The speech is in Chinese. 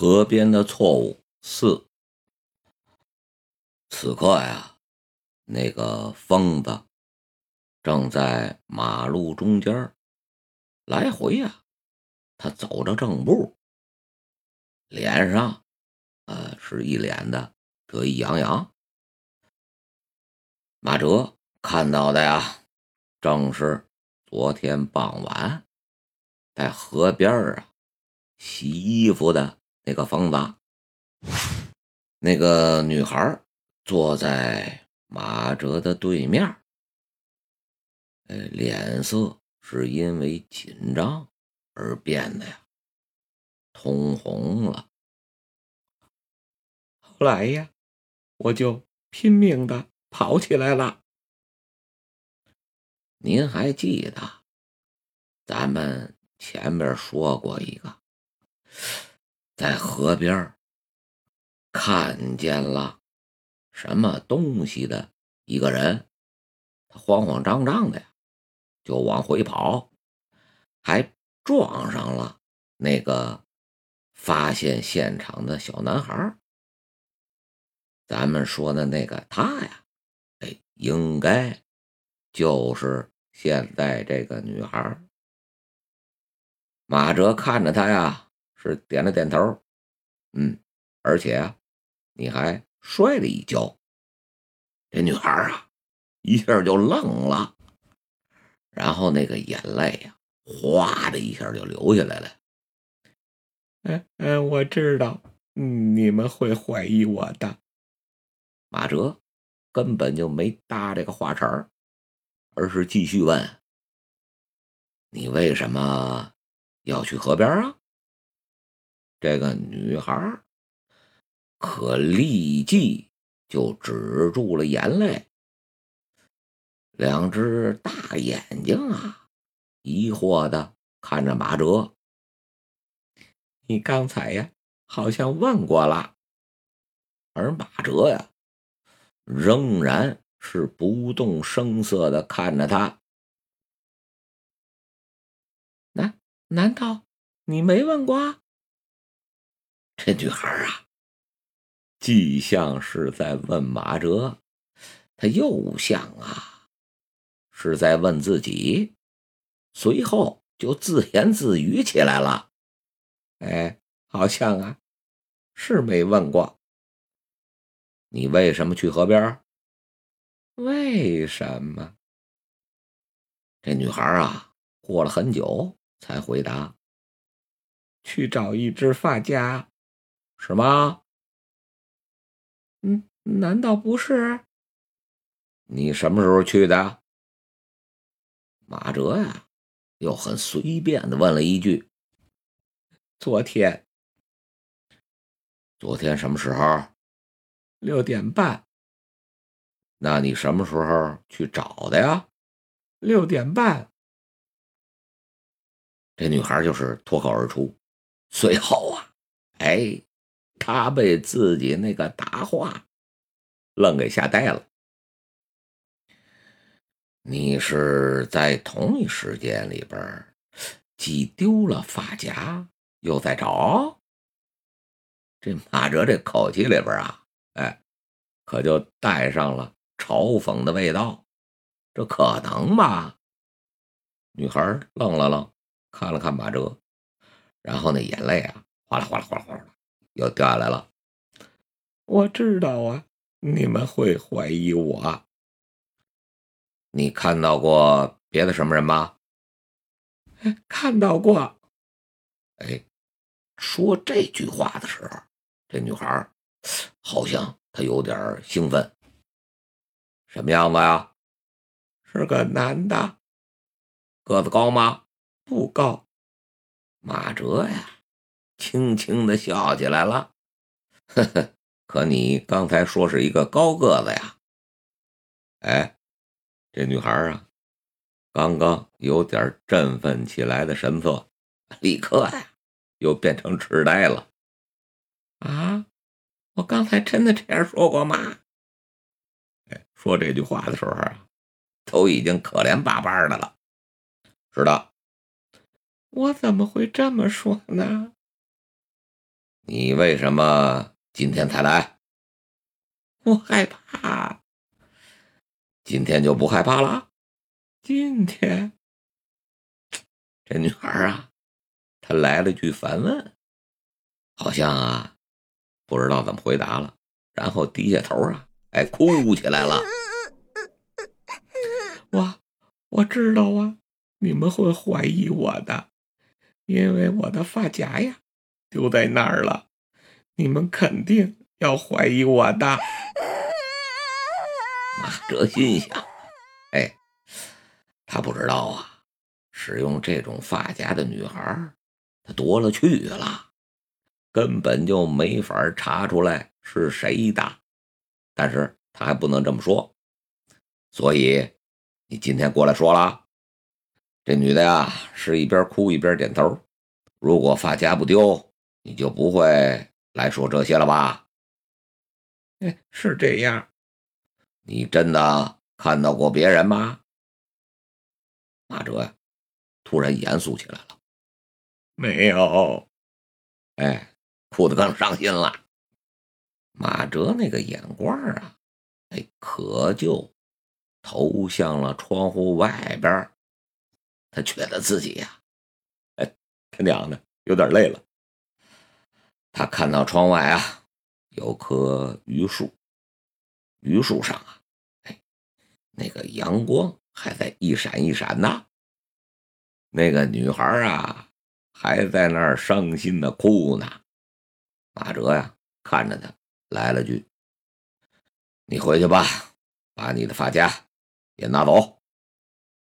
河边的错误四。此刻呀，那个疯子正在马路中间来回呀，他走着正步，脸上呃是一脸的得意洋洋。马哲看到的呀，正是昨天傍晚在河边啊洗衣服的。那个疯子，那个女孩坐在马哲的对面，呃，脸色是因为紧张而变得呀通红了。后来呀，我就拼命的跑起来了。您还记得咱们前面说过一个？在河边看见了什么东西的一个人，他慌慌张张的呀，就往回跑，还撞上了那个发现现场的小男孩。咱们说的那个他呀，哎，应该就是现在这个女孩。马哲看着他呀。是点了点头，嗯，而且啊，你还摔了一跤。这女孩啊，一下就愣了，然后那个眼泪呀，哗的一下就流下来了。嗯嗯，我知道，你们会怀疑我的。马哲根本就没搭这个话茬而是继续问：“你为什么要去河边啊？”这个女孩可立即就止住了眼泪，两只大眼睛啊，疑惑的看着马哲。你刚才呀，好像问过了，而马哲呀，仍然是不动声色的看着他。难难道你没问过？这女孩啊，既像是在问马哲，她又像啊是在问自己，随后就自言自语起来了：“哎，好像啊是没问过。你为什么去河边？为什么？”这女孩啊，过了很久才回答：“去找一只发夹。”是吗？嗯，难道不是？你什么时候去的？马哲呀，又很随便的问了一句：“昨天。”昨天什么时候？六点半。那你什么时候去找的呀？六点半。这女孩就是脱口而出，随后啊，哎。他被自己那个答话愣给吓呆了。你是在同一时间里边既丢了发夹，又在找？这马哲这口气里边啊，哎，可就带上了嘲讽的味道。这可能吗？女孩愣了愣，看了看马哲，然后那眼泪啊，哗啦哗啦哗啦哗啦。又掉下来了。我知道啊，你们会怀疑我。你看到过别的什么人吗？看到过。哎，说这句话的时候，这女孩好像她有点兴奋。什么样子呀？是个男的。个子高吗？不高。马哲呀。轻轻的笑起来了，呵呵。可你刚才说是一个高个子呀？哎，这女孩啊，刚刚有点振奋起来的神色，立刻呀又变成痴呆了。啊，我刚才真的这样说过吗？哎，说这句话的时候啊，都已经可怜巴巴的了。是的，我怎么会这么说呢？你为什么今天才来？我害怕。今天就不害怕了？今天，这女孩啊，她来了句反问，好像啊，不知道怎么回答了，然后低下头啊，哎，哭起来了。我我知道啊，你们会怀疑我的，因为我的发夹呀丢在那儿了，你们肯定要怀疑我的。马哲心想。哎，他不知道啊，使用这种发夹的女孩，她多了去了，根本就没法查出来是谁的。但是他还不能这么说，所以你今天过来说了，这女的呀是一边哭一边点头。如果发夹不丢，你就不会来说这些了吧？哎，是这样，你真的。看到过别人吗？马哲呀，突然严肃起来了。没有。哎，哭得更伤心了。马哲那个眼光啊，哎，可就投向了窗户外边。他觉得自己呀，哎，他娘的，有点累了。他看到窗外啊，有棵榆树，榆树上啊。哎那个阳光还在一闪一闪呢，那个女孩啊还在那儿伤心的哭呢。马哲呀看着他，来了句：“你回去吧，把你的发夹也拿走。”